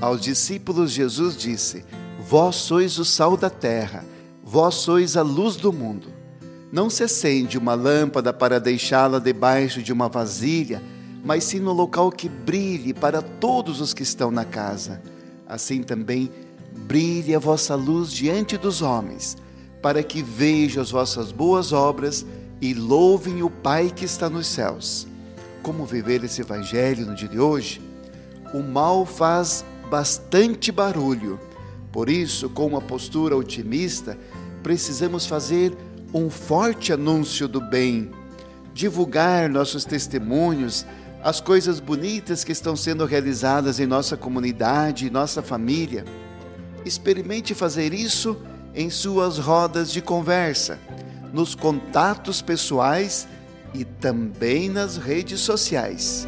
Aos discípulos, Jesus disse: Vós sois o sal da terra, vós sois a luz do mundo. Não se acende uma lâmpada para deixá-la debaixo de uma vasilha, mas sim no local que brilhe para todos os que estão na casa. Assim também brilhe a vossa luz diante dos homens, para que vejam as vossas boas obras e louvem o Pai que está nos céus. Como viver esse evangelho no dia de hoje? O mal faz bastante barulho. Por isso, com uma postura otimista, precisamos fazer um forte anúncio do bem, divulgar nossos testemunhos, as coisas bonitas que estão sendo realizadas em nossa comunidade e nossa família. Experimente fazer isso em suas rodas de conversa, nos contatos pessoais e também nas redes sociais.